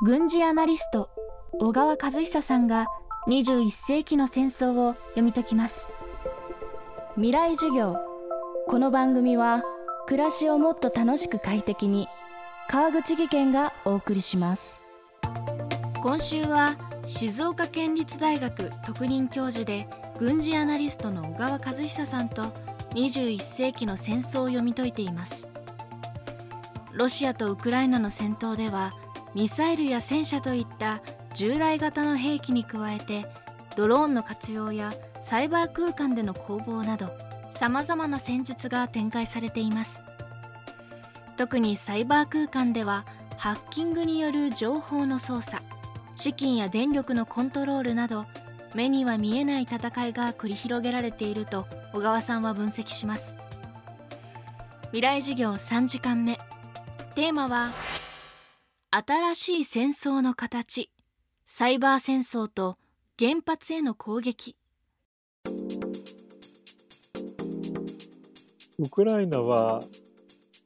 軍事アナリスト小川和久さんが21世紀の戦争を読み解きます。未来授業。この番組は暮らしをもっと楽しく快適に川口義賢がお送りします。今週は静岡県立大学特任教授で軍事アナリストの小川和久さんと21世紀の戦争を読み解いています。ロシアとウクライナの戦闘ではミサイルや戦車といった従来型の兵器に加えてドローンの活用やサイバー空間での攻防などさまざまな戦術が展開されています。特にサイバー空間ではハッキングによる情報の操作資金や電力のコントロールなど目には見えない戦いが繰り広げられていると小川さんは分析します。未来事業3時間目。テーマは新しい戦争の形サイバー戦争と原発への攻撃。ウクライナは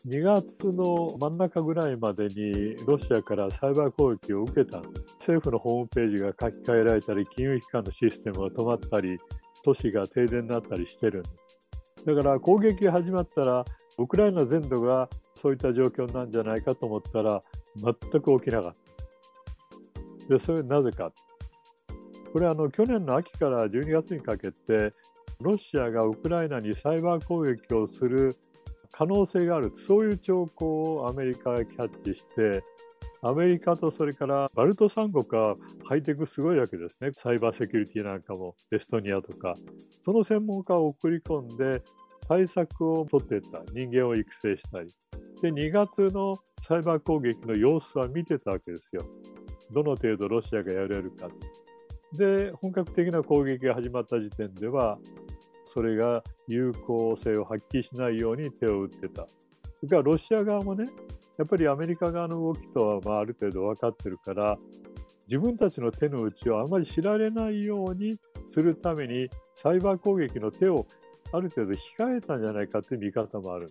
2月の真ん中ぐらいまでにロシアからサイバー攻撃を受けた。政府のホームページが書き換えられたり金融機関のシステムが止まったり都市が停電になったりしてる。だから攻撃が始まったらウクライナ全土がそういった状況なんじゃないかと思ったら全く起きなかった。でそれなぜか。これはあの去年の秋から12月にかけてロシアがウクライナにサイバー攻撃をする可能性がある。そういう兆候をアメリカがキャッチしてアメリカとそれからバルト三国はハイテクすごいわけですね。サイバーセキュリティなんかもエストニアとか。その専門家を送り込んで対策を取っていった。人間を育成したり。で2月のサイバー攻撃の様子は見てたわけですよ。どの程度ロシアがやれるか。で本格的な攻撃が始まった時点ではそれが有効性を発揮しないように手を打ってた。それからロシア側もねやっぱりアメリカ側の動きとはまあある程度分かってるから自分たちの手の内をあまり知られないようにするためにサイバー攻撃の手をある程度控えたんじゃないかっていう見方もある。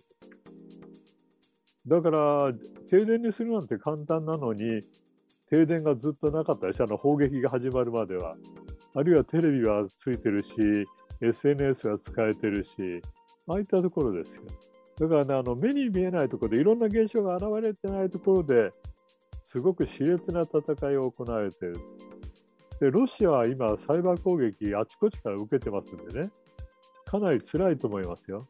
だから停電にするなんて簡単なのに停電がずっとなかったりしたの砲撃が始まるまではあるいはテレビはついてるし SNS が使えてるしああいったところですよ。だからねあの目に見えないところでいろんな現象が現れてないところですごく熾烈な戦いを行われてる。でロシアは今サイバー攻撃あちこちから受けてますんでねかなり辛いと思いますよ。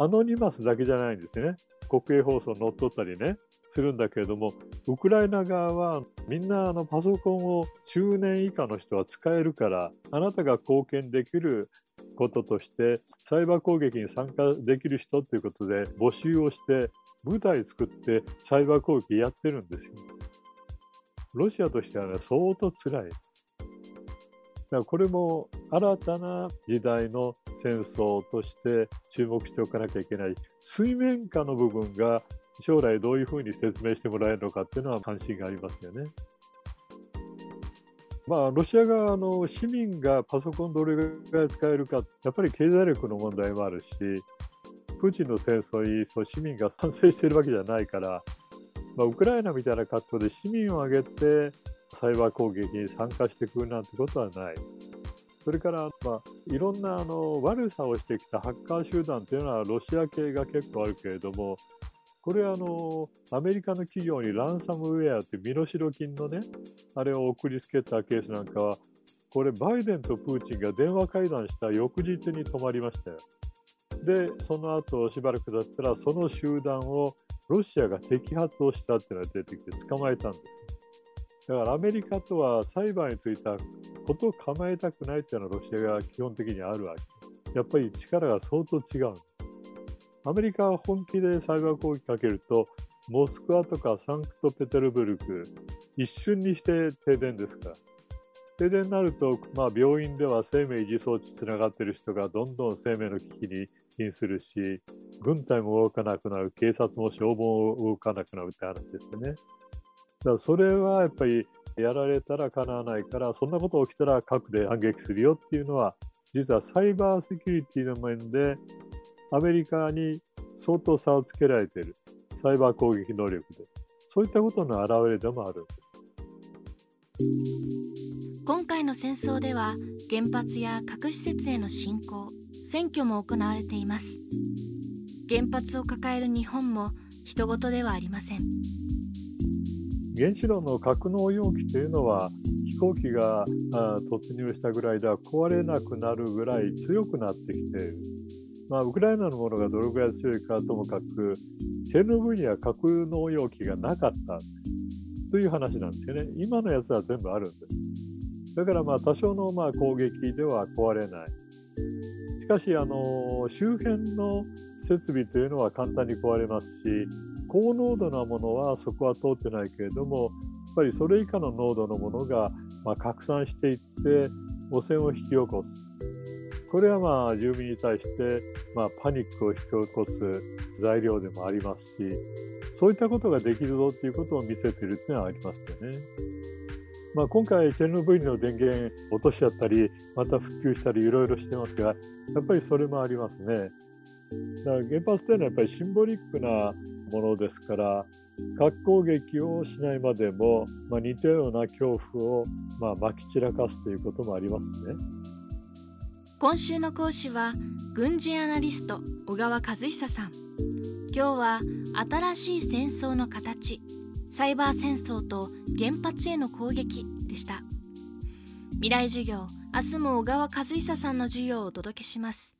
アノニマスだけじゃないんですね国営放送乗っ取ったりねするんだけれどもウクライナ側はみんなあのパソコンを中年以下の人は使えるからあなたが貢献できることとしてサイバー攻撃に参加できる人ということで募集をして部隊作ってサイバー攻撃やってるんですよ。ロシアとしてはね相当つらい。だからこれも新たな時代の戦争として注目しておかなきゃいけない水面下の部分が将来どういうふうに説明してもらえるのかっていうのは関心がありますよね。まあ、ロシア側の市民がパソコンどれぐらい使えるか、やっぱり経済力の問題もあるし、プーチンの戦争にそう市民が賛成しているわけじゃないから、まあ、ウクライナみたいな格好で市民を挙げてサイバー攻撃に参加してくるなんてことはない。それから、まあ、いろんなあの悪さをしてきたハッカー集団というのはロシア系が結構あるけれども、これあのアメリカの企業にランサムウェアという身代金のね、あれを送りつけたケースなんかは、これ、バイデンとプーチンが電話会談した翌日に止まりましたよ。で、その後しばらく経ったら、その集団をロシアが摘発をしたっていうのが出てきて捕まえたんです。だからアメリカとは裁判についたことを構えたくないっていうのはロシアが基本的にあるわけ。やっぱり力が相当違う。アメリカは本気でサイバー攻撃かけると、モスクワとかサンクトペテルブルク、一瞬にして停電ですから。停電になると、まあ、病院では生命維持装置つながってる人がどんどん生命の危機に瀕するし、軍隊も動かなくなる、警察も消防も動かなくなるって話ですよね。だからそれはやっぱりやられたらかなわないから、そんなこと起きたら核で反撃するよっていうのは、実はサイバーセキュリティの面で、アメリカに相当差をつけられている、サイバー攻撃能力で、そういったことの表れでもあるんです。今回の戦争では原発や核施設への侵攻選挙も行われています。原発を抱える日本も人事ではありません。原子炉の格納容器というのは飛行機が突入したぐらいでは壊れなくなるぐらい強くなってきている、まあ、ウクライナのものがどれぐらい強いかともかくチェルノブイリは格納容器がなかった。という話なんですよね。今のやつは全部あるんです。だからまあ多少のまあ攻撃では壊れない。しかしあの周辺の設備というのは簡単に壊れますし高濃度なものはそこは通ってないけれどもやっぱりそれ以下の濃度のものがま拡散していって汚染を引き起こすこれはまあ住民に対してまパニックを引き起こす材料でもありますしそういったことができるぞっていうことを見せているっていうのはありますよね。まあ、今回、チェルノブイリの電源落としちゃったり、また復旧したり、いろいろしてますが、やっぱりそれもありますね。だから原発というのはやっぱりシンボリックなものですから核攻撃をしないまでも、まあ、似たような恐怖を、まあ、まき散らかすということもありますね。今週の講師は軍事アナリスト小川和久さん。今日は新しい戦争の形サイバー戦争と原発への攻撃でした。未来授業明日も小川和久さんの授業をお届けします。